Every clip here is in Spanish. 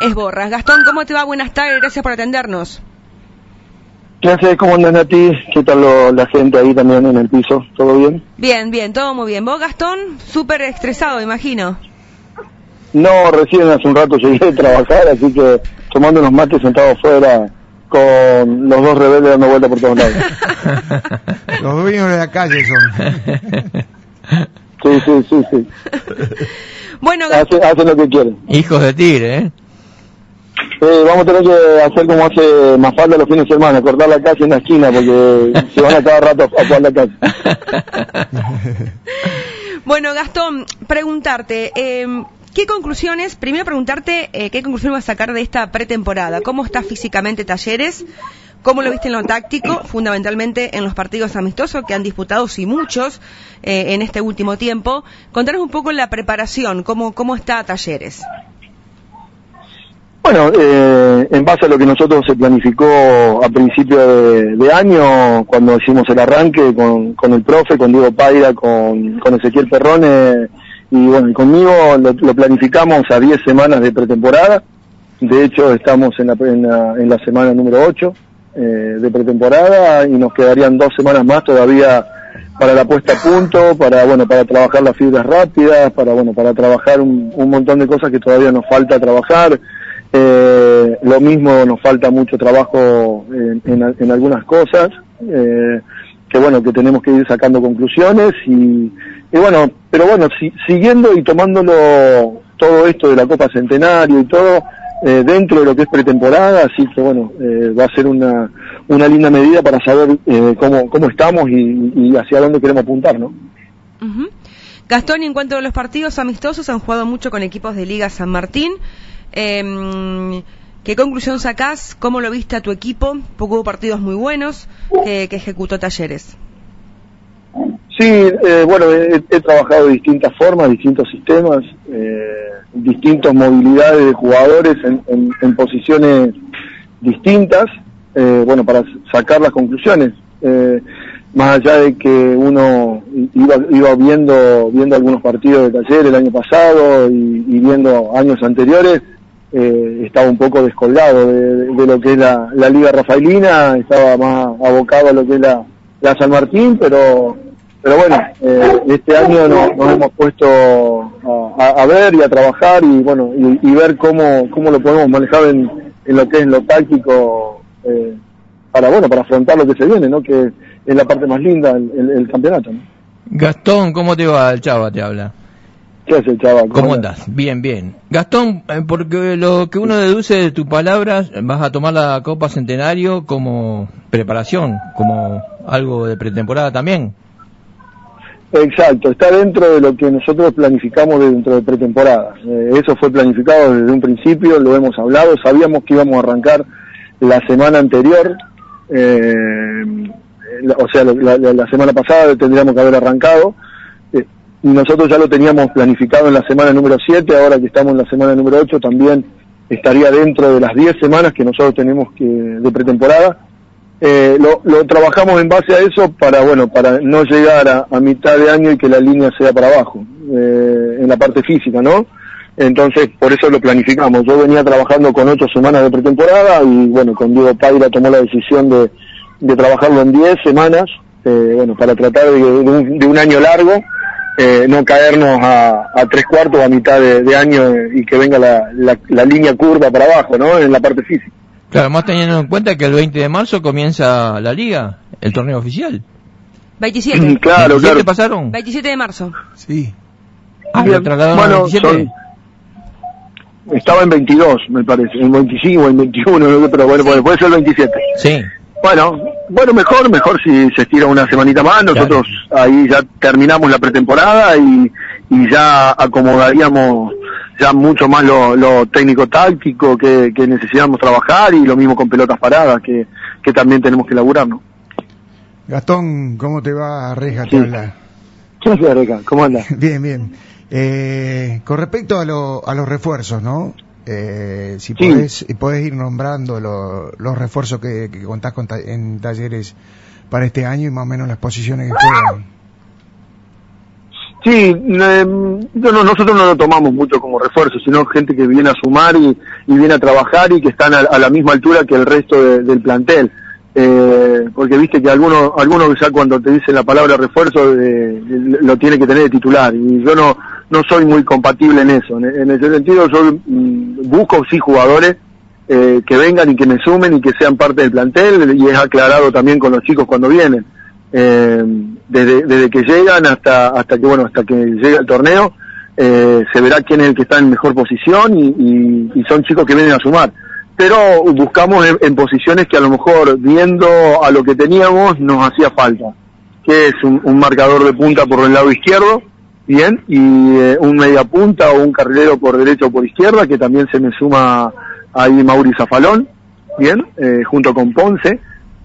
es Borras. Gastón, ¿cómo te va? Buenas tardes, gracias por atendernos. Gracias, ¿cómo andan a ti? ¿Qué tal lo- la gente ahí también en el piso? ¿Todo bien? Bien, bien, todo muy bien. ¿Vos, Gastón? Súper estresado, imagino. No, recién hace un rato llegué a trabajar, así que tomando unos mates sentados fuera con los dos rebeldes dando vuelta por todos lados. Los dueños de la calle son. Sí, sí, sí, sí. Bueno, Gastón, Hace- hacen lo que quieren. Hijos de tigre, ¿eh? Eh, vamos a tener que hacer como hace más falta los fines de semana, cortar la calle en la esquina, porque se van a cada rato a jugar la calle. bueno, Gastón, preguntarte, eh, ¿qué conclusiones, primero preguntarte eh, qué conclusión vas a sacar de esta pretemporada? ¿Cómo está físicamente Talleres? ¿Cómo lo viste en lo táctico, fundamentalmente en los partidos amistosos que han disputado, sí muchos, eh, en este último tiempo? Contanos un poco la preparación, cómo, cómo está Talleres. Bueno, eh, en base a lo que nosotros se planificó a principio de, año, cuando hicimos el arranque con, con el profe, con Diego Paira, con, con Ezequiel Perrone y bueno, y conmigo lo, lo planificamos a 10 semanas de pretemporada. De hecho, estamos en la, en la, en la semana número 8 eh, de pretemporada y nos quedarían dos semanas más todavía para la puesta a punto, para bueno, para trabajar las fibras rápidas, para bueno, para trabajar un, un montón de cosas que todavía nos falta trabajar. Eh, lo mismo nos falta mucho trabajo en, en- en algunas cosas, eh, que bueno, que tenemos que ir sacando conclusiones y, y bueno, pero bueno, si- siguiendo y tomándolo todo esto de la Copa Centenario y todo eh, dentro de lo que es pretemporada, así que bueno, eh, va a ser una, una linda medida para saber eh, cómo, cómo estamos y, y hacia dónde queremos apuntar, ¿no? Ujú. Gastón, en cuanto a los partidos amistosos, han jugado mucho con equipos de Liga San Martín. Eh, ¿Qué conclusión sacás? ¿Cómo lo viste a tu equipo? Porque hubo partidos muy buenos que, ejecutó Talleres. Sí, eh, bueno, he, trabajado de distintas formas, distintos sistemas, eh, distintas movilidades de jugadores en, posiciones distintas, eh, bueno, para sacar las conclusiones. Eh, más allá de que uno iba, iba viendo, viendo algunos partidos de taller el año pasado y viendo años anteriores, eh, estaba un poco descolgado de, lo que es la, Liga Rafaelina, estaba más abocado a lo que es la, San Martín, pero pero bueno, eh, este año no- nos hemos puesto a, ver y a trabajar y bueno y, ver cómo, cómo lo podemos manejar en, lo que es lo táctico eh, para bueno para afrontar lo que se viene, ¿no? Que es la parte más linda el, campeonato. Gastón, ¿cómo te va? El Chava te habla. ¿Qué hace, chaval? ¿Cómo andas? Bien, bien. Gastón, eh, porque lo que uno deduce de tus palabras, vas a tomar la Copa Centenario como preparación, como algo de pretemporada también. Exacto, está dentro de lo que nosotros planificamos dentro de pretemporada. Eh, eso fue planificado desde un principio, lo hemos hablado, sabíamos que íbamos a arrancar la semana anterior, eh, la- o sea, la, la- la semana pasada tendríamos que haber arrancado. Y nosotros ya lo teníamos planificado en la semana número 7, ahora que estamos en la semana número 8 también estaría dentro de las 10 semanas que nosotros tenemos que de pretemporada. Eh, lo, trabajamos en base a eso para bueno para no llegar a, mitad de año y que la línea sea para abajo eh, en la parte física no entonces por eso lo planificamos. Yo venía trabajando con ocho semanas de pretemporada y bueno con Diego Paira tomó la decisión de, de trabajarlo en diez semanas eh, bueno para tratar de, de un, de un año largo eh, no caernos a, a tres cuartos a mitad de, de año y que venga la, la, la línea curva para abajo no en la parte física Claro, más teniendo en cuenta que el 20 de marzo comienza la liga, el torneo oficial. 27. claro 27 claro pasaron? 27 de marzo. Sí. Ah, lo trasladaron al Bueno, 27. son- estaba en 22, me parece, en 25 o en 21, no sé, pero bueno, puede, puede ser el 27. Sí. Bueno, bueno, mejor, mejor si se estira una semanita más. Nosotros ahí ya terminamos la pretemporada y, y ya acomodaríamos ya mucho más lo, lo técnico-táctico que, que necesitamos trabajar y lo mismo con pelotas paradas que, que también tenemos que elaborar, ¿no? Gastón, ¿cómo te va? Reja, te Sí. habla. ¿Qué haces? ¿Cómo andas? Bien, bien. Eh, con respecto a, lo- a los refuerzos, ¿no? Eh, si Sí. podés, podés ir nombrando lo- los refuerzos que, que contás con ta- en talleres para este año y más o menos las posiciones que juegan. Sí, nosotros no lo tomamos mucho como refuerzo, sino gente que viene a sumar y, viene a trabajar y que están a, la misma altura que el resto del plantel. Eh, porque viste que algunos algunos ya cuando te dicen la palabra refuerzo eh, lo tiene que tener de titular y yo no no soy muy compatible en eso. En, ese sentido yo mm, busco sí jugadores eh, que vengan y que me sumen y que sean parte del plantel y es aclarado también con los chicos cuando vienen. Eh, desde, desde que llegan hasta hasta que bueno hasta que llega el torneo eh, se verá quién es el que está en mejor posición y, y, son chicos que vienen a sumar pero buscamos en, posiciones que a lo mejor viendo a lo que teníamos nos hacía falta que es un, marcador de punta por el lado izquierdo bien y un media punta o un carrilero por derecho o por izquierda que también se me suma ahí Mauricio Zafalón, bien, eh, junto con Ponce,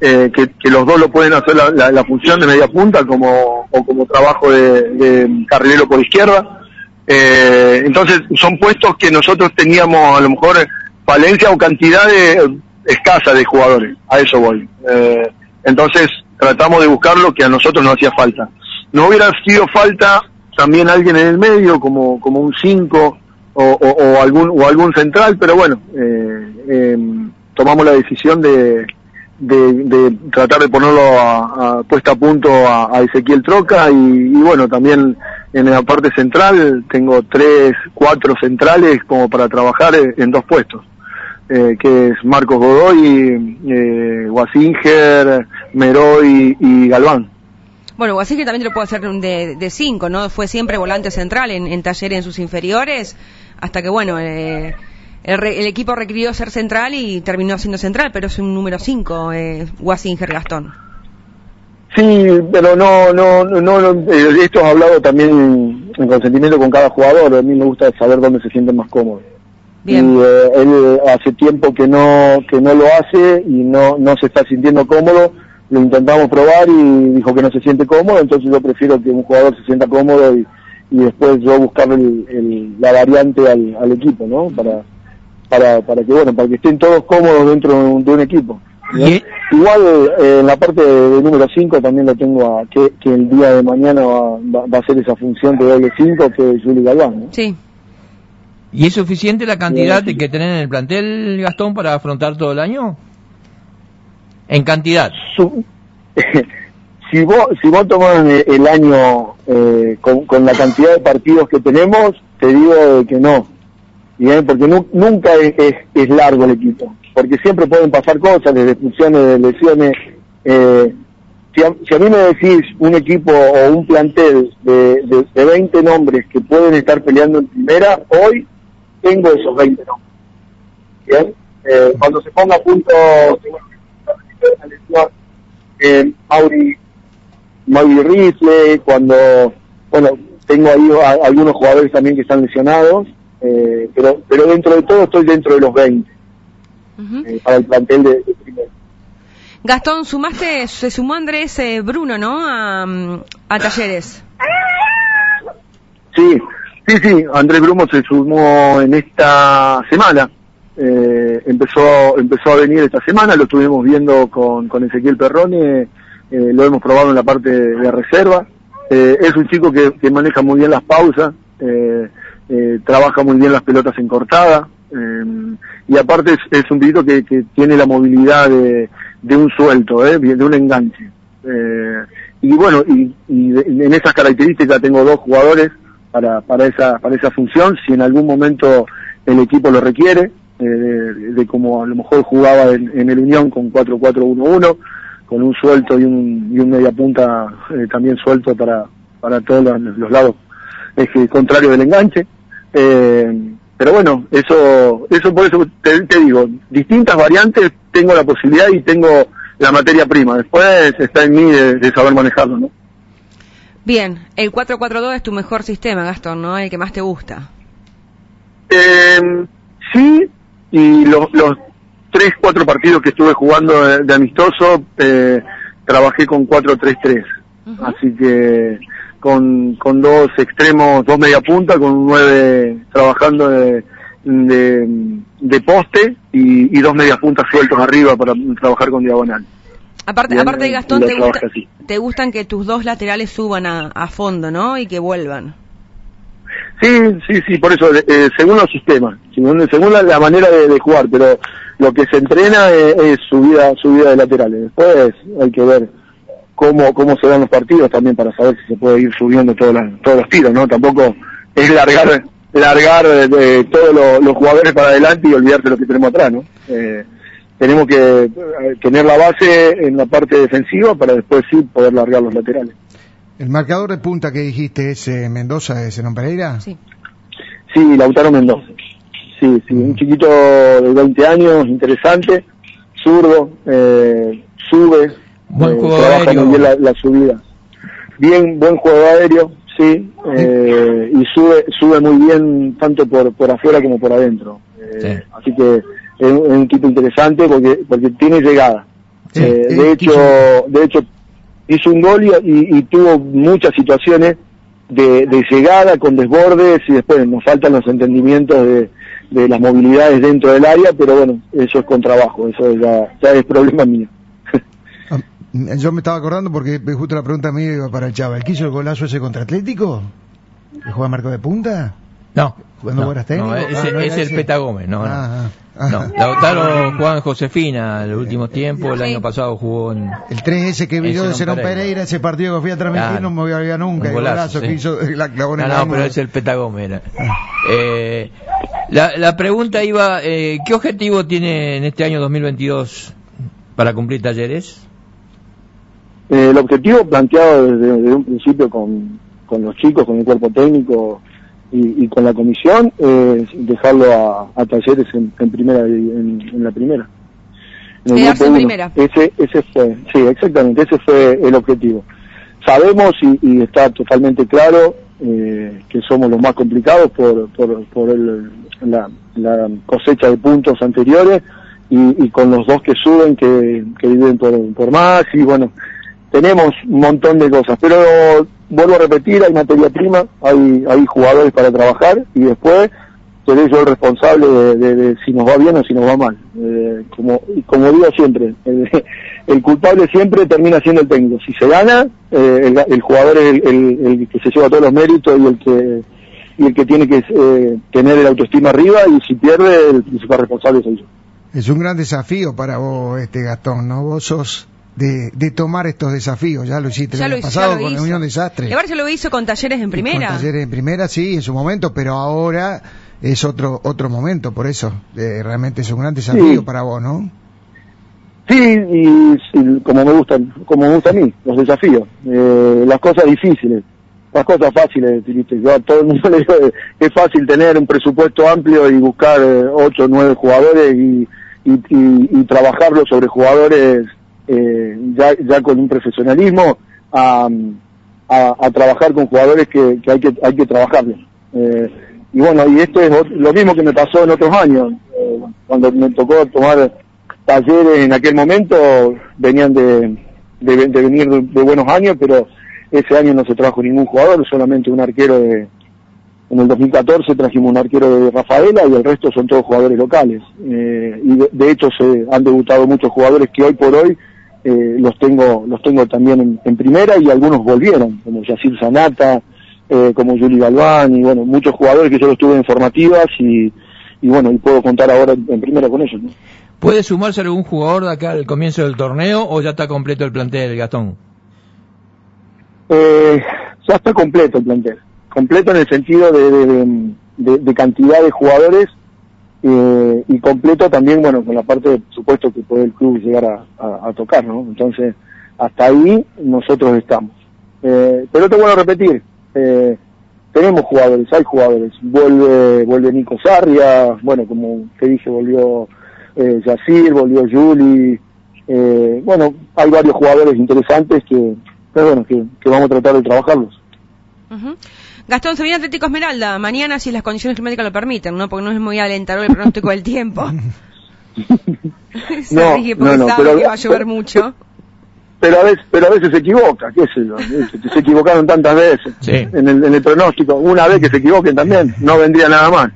eh, que, los dos lo pueden hacer la, función de media punta como, o como trabajo de, carrilero por izquierda. Eh, entonces son puestos que nosotros teníamos a lo mejor falencia o cantidad escasa de jugadores, a eso voy. entonces tratamos de buscar lo que a nosotros nos hacía falta. No hubiera sido falta también alguien en el medio, como, como un 5 o, algún o algún central, pero bueno, eh, em, tomamos la decisión de, de, tratar de ponerlo a, puesta a punto a, Ezequiel Troca y, bueno, también en la parte central tengo tres, cuatro centrales como para trabajar en dos puestos. Eh, que es Marcos Godoy, eh, Wasinger, Meroy y Galván. Bueno, Wasinger también te lo puedo hacer de, de cinco, ¿no? Fue siempre volante central en, en talleres en sus inferiores hasta que, bueno, eh, el, equipo requirió ser central y terminó siendo central, pero es un número 5, eh, Wasinger Gastón. Sí, pero no, no, no, eh, esto ha hablado también en consentimiento con cada jugador. A mí me gusta saber dónde se siente más cómodo. Bien. Y eh, él hace tiempo que no, que no lo hace y no, no se está sintiendo cómodo. Lo intentamos probar y dijo que no se siente cómodo, entonces yo prefiero que un jugador se sienta cómodo y, y después yo buscar el, la variante al, al, equipo, ¿no? Para, para, para que, bueno, para que estén todos cómodos dentro de un, equipo. Igual eh, en la parte de, número 5 también lo tengo a que, que el día de mañana va, va, a ser esa función de doble 5 que es Juli Galván. ¿no? Sí. ¿Y es suficiente la cantidad de que tienen en el plantel, Gastón, para afrontar todo el año? En cantidad. si vos, si vos tomás el año eh, con, la cantidad de partidos que tenemos, te digo que no. Bien, porque nunca es, largo el equipo, porque siempre pueden pasar cosas, desde funciones, de lesiones. Eh, si, a, mí me decís un equipo o un plantel de, de, 20 nombres que pueden estar peleando en primera, hoy tengo esos 20 nombres. Bien, eh, cuando se ponga a punto, eh, Auri Mauri Rifle, cuando, bueno, tengo ahí algunos jugadores también que están lesionados, eh, pero, pero dentro de todo estoy dentro de los 20 eh, para el plantel de, primero. Gastón, sumaste, se sumó Andrés eh, Bruno, ¿no? A, a Talleres. Sí, sí, sí, Andrés Bruno se sumó en esta semana. Empezó empezó a venir esta semana, lo estuvimos viendo con, con Ezequiel Perrone eh, lo hemos probado en la parte de, reserva. Eh, es un chico que, maneja muy bien las pausas, eh, trabaja muy bien las pelotas en cortada, y aparte es, un piloto que, tiene la movilidad de, un suelto, de un enganche. y bueno, y, en esas características tengo dos jugadores para, para, esa, para esa función, si en algún momento el equipo lo requiere, de, como a lo mejor jugaba en, en el Unión con 4-4-1-1, con un suelto y un, y un media punta eh, también suelto para, para todos los, lados es contrario del enganche. Eh, pero bueno, eso, eso por eso te, digo, distintas variantes, tengo la posibilidad y tengo la materia prima. Después está en mí de, saber manejarlo, ¿no? Bien, el 442 es tu mejor sistema, Gastón, ¿no? El que más te gusta. Eh, sí, y los, los tres, cuatro partidos que estuve jugando de, amistoso, eh, trabajé con 4-3-3. Así que con, con dos extremos, dos media punta, con nueve trabajando de, de, poste y, dos media puntas sueltos arriba para trabajar con diagonal. Aparte, y aparte de Gastón, te, gusta- te gustan que tus dos laterales suban a, a fondo, ¿no? Y que vuelvan. Sí, sí, sí, por eso, eh, según los sistemas, según, la, manera de, de jugar, pero lo que se entrena eh, es subida, subida de laterales. Después hay que ver cómo, cómo se dan los partidos también para saber si se puede ir subiendo todos los, todos los tiros, ¿no? Tampoco es largar, largar eh, todos los, jugadores para adelante y olvidarse de lo que tenemos atrás, ¿no? Eh, tenemos que eh, tener la base en la parte defensiva para después sí poder largar los laterales. El marcador de punta que dijiste es eh, Mendoza de Zenón Pereira. Sí. Sí, Lautaro Mendoza. Sí, sí, un chiquito de 20 años, interesante, zurdo, eh, sube, Buen eh, trabaja aéreo. muy bien la, la subida. Bien, buen juego aéreo, sí, eh, y sube sube muy bien tanto por, por afuera como por adentro. Eh, Sí. Así que es un, es un tipo interesante porque porque tiene llegada. Sí, Eh, eh, de hecho, de hecho hizo un gol y, y- y tuvo muchas situaciones de, de llegada con desbordes y después nos faltan los entendimientos de, de las movilidades dentro del área, pero bueno, eso es con trabajo, eso ya, ya es problema mío. Ah, Yo me estaba acordando porque justo la pregunta mía iba para el Chava. ¿El que hizo el golazo ese contra Atlético? ¿El juega marco de punta? No. Ah, ese- no es el. Peta Gómez, no, no. Ah, ah, No, ah. Lautaro Juan Josefina, el último tiempo, el año pasado jugó en... El 3 ese que vio de no Cerón Pereira. Pereira, ese partido que fui a transmitir, Claro. no me voy a olvidar nunca. Un el golazo, sí. que hizo, la clavó en No, el no, pero es el Peta Gómez. era. Eh, la, la pregunta iba, eh, ¿qué objetivo tiene en este año 2022 para cumplir talleres? Eh, el objetivo planteado desde, desde un principio con, con los chicos, con el cuerpo técnico y, y con la comisión, es dejarlo a, a talleres en, en primera, en, en la primera. En el grupo primera. Ese, ese fue, sí, exactamente, ese fue el objetivo. Sabemos y, y está totalmente claro eh, que somos los más complicados por, por, por el- la, la cosecha de puntos anteriores y, y con los dos que suben que, que viven por, por más y bueno, tenemos un montón de cosas, pero vuelvo a repetir, hay materia prima, hay, hay jugadores para trabajar y después seré yo el responsable de, si nos va bien o si nos va mal. Eh, como, como digo siempre, el, culpable siempre termina siendo el técnico. Si se gana, eh, el, jugador es el que se lleva todos los méritos y el que y el que tiene que eh, tener el autoestima arriba y si pierde, el principal responsable soy yo. Es un gran desafío para vos, este Gastón, ¿no? Vos sos de, de tomar estos desafíos. Ya lo hiciste Ya el lo año hizo, pasado con hizo. Unión Desastre. Se lo hizo con talleres en primera. Con Talleres en primera, sí, en su momento, pero ahora es otro otro momento, por eso. eh, realmente es un gran desafío Sí. para vos, ¿no? Sí, y, sí, como me gustan, como me gusta a mí, los desafíos, eh, las cosas difíciles, las cosas fáciles, ¿viste? yo a todo el mundo le digo que es fácil tener un presupuesto amplio y buscar eh, ocho o nueve jugadores y, y, y- y trabajarlo sobre jugadores eh, ya, con un profesionalismo a, a, trabajar con jugadores que, que hay que hay que trabajarlos. Eh, y bueno, y esto es lo mismo que me pasó en otros años, eh, cuando me tocó tomar talleres en aquel momento venían de, de, venir de, de buenos años, pero ese año no se trajo ningún jugador, solamente un arquero de... En el 2014 trajimos un arquero de Rafaela y el resto son todos jugadores locales. Eh, y de, de hecho se han debutado muchos jugadores que hoy por hoy eh, los tengo los tengo también en, en primera y algunos volvieron, como Yacir Sanata, eh, como Juli Galván y bueno, muchos jugadores que yo los tuve en formativas y, y bueno, y puedo contar ahora en, en primera con ellos. ¿no? ¿Puede sumarse algún jugador de acá al comienzo del torneo o ya está completo el plantel, Gastón? Eh, ya está completo el plantel. Completo en el sentido de, de- de- de- de cantidad de jugadores eh, y completo también, bueno, con la parte supuesto que puede el club llegar a, a- tocar, ¿no? Entonces, hasta ahí nosotros estamos. Eh, pero te vuelvo a repetir, eh, tenemos jugadores, hay jugadores. Vuelve, vuelve Nico Sarria, bueno, como te dije, volvió eh, Yacir, volvió Juli. Eh, bueno, hay varios jugadores interesantes que, bueno, que, que vamos a tratar de trabajarlos. Ujú. Gastón, se viene Atlético Esmeralda. Mañana, si las condiciones climáticas lo permiten, ¿no? Porque no es muy alentador el pronóstico del tiempo. No, no, pero- que va a llover mucho. Pero a veces, pero a veces se equivoca, qué sé yo, se, equivocaron tantas veces Sí. en, el, en el pronóstico. Una vez que se equivoquen también, no vendría nada más.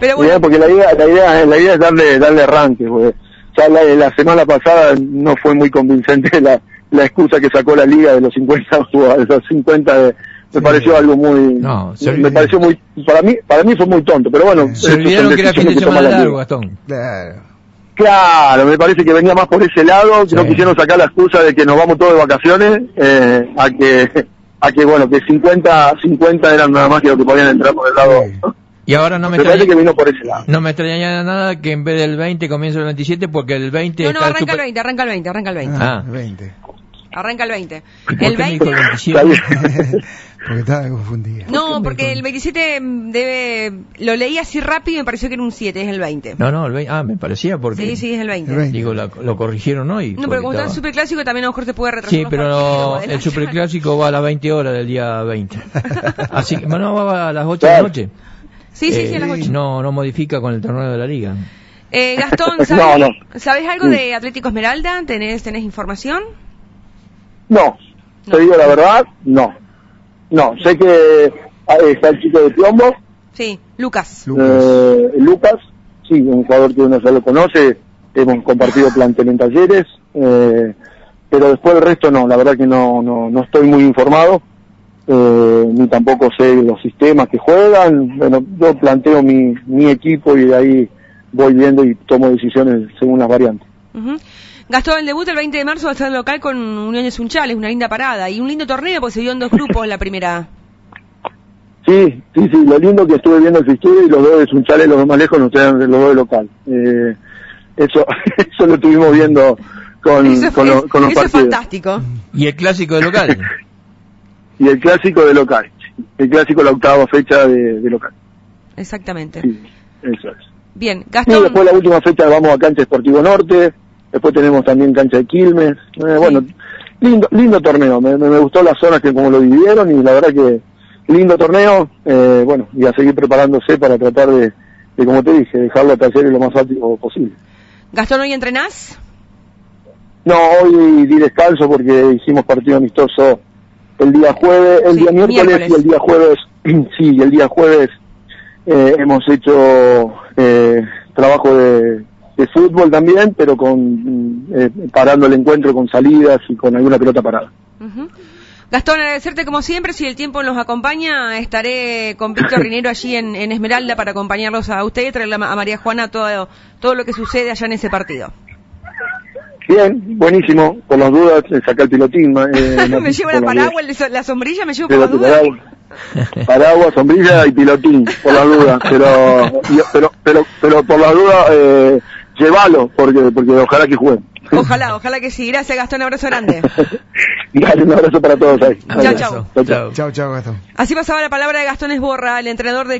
Pero Mirá, bueno, porque la idea, la idea, la idea es darle, darle arranque, porque ya la, la semana pasada no fue muy convincente la, la excusa que sacó la liga de los 50 o de los 50 de, me pareció algo muy No, se me pareció muy para mí para mí fue muy tonto pero bueno Se olvidaron que era fin de semana la largo. Gastón. Claro. claro me parece que venía más por ese lado que no Sí. quisieron sacar la excusa de que nos vamos todos de vacaciones eh, a que a que bueno que 50 50 eran nada más que lo que podían entrar por el lado Sí. Y ahora no me me parece que extraña, vino por ese lado no me extraña nada que en vez del 20 comience el 27 porque el 20 No, no, arranca el super- 20, arranca el 20, arranca el 20. Ah. 20. Arranca el 20. ¿Y por El qué me dijo 20. el Está 27? bien. porque estaba confundida. No, porque el 27 debe. Lo leí así rápido y me pareció que era un 7, es el 20. No, no, el 20. Ah, me parecía porque. Sí, sí, es el 20. El 20. Digo, la- lo corrigieron hoy. No, pero como está el superclásico también a lo mejor se puede retrasar. Sí, pero partidos, el superclásico va a las 20 horas del día 20. Así que, no, va a las 8 de la noche. Sí, sí, Eh, sí, a las 8. No, no modifica con el torneo de la liga. Eh, Gastón, No, ¿sabes, no. ¿sabes algo de Atlético Esmeralda? ¿Tenés, ¿Tenés información? No, te digo la verdad, no. No, sé que ah, está el chico de Piombo, Sí, Lucas. Lucas. eh, Lucas, sí, un jugador que uno ya lo conoce, hemos compartido plantel en talleres, eh, pero después del resto no, la verdad que no, no, no estoy muy informado, eh, ni tampoco sé los sistemas que juegan, bueno, yo planteo mi, mi equipo y de ahí voy viendo y tomo decisiones según las variantes. Ujú. Gastón, el debut el 20 de marzo va a estar local con Unión de Sunchales, una linda parada y un lindo torneo porque se dio en dos grupos en la primera. Sí, sí, sí, lo lindo que estuve viendo el fixture y los dos de Sunchales, los dos más lejos, nos traen los dos de local. Eh, eso, eso lo estuvimos viendo con, Eso, con, es, los- con los eso es partidos. fantástico. ¿Y el clásico de local? Y el clásico de local. El clásico la octava fecha de, de local. Exactamente. Sí, eso es. Bien, Y Gastón. después la última fecha vamos a cancha Esportivo Norte, después tenemos también cancha de Quilmes. Eh, bueno, lindo, lindo torneo, me, me, me gustó las zonas que como lo dividieron y la verdad que lindo torneo, eh, bueno, y a seguir preparándose para tratar de, de, como te dije, dejarlo a talleres lo más rápido posible. Gastón, ¿hoy entrenás? No, hoy di descanso porque hicimos partido amistoso el día jueves, el Sí, día miércoles, miércoles. y el día jueves, sí, el día jueves eh, hemos hecho eh, trabajo de, de fútbol también, pero con eh, parando el encuentro con salidas y con alguna pelota parada. Gastón, agradecerte como siempre. Si el tiempo nos acompaña, estaré con Víctor Rinero allí en, en Esmeralda para acompañarlos a usted y traerle a Ma- a María Juana todo, todo lo que sucede allá en ese partido. Bien, buenísimo, por las dudas, saca el pilotín. eh, me llevo la las paraguas, la sombrilla, me llevo dudas. por la Llévate duda. paraguas, paraguas, sombrilla y pilotín, por las dudas, pero, pero, pero, pero por las dudas, eh, llévalo, porque, porque ojalá que jueguen. Ojalá, ojalá que sí. Gracias, Gastón. Abrazo grande. Dale, un abrazo para todos ahí. Chao, chao. Chao, chao. Chao, chao, Gastón. Así pasaba la palabra de Gastón Esborra, el entrenador de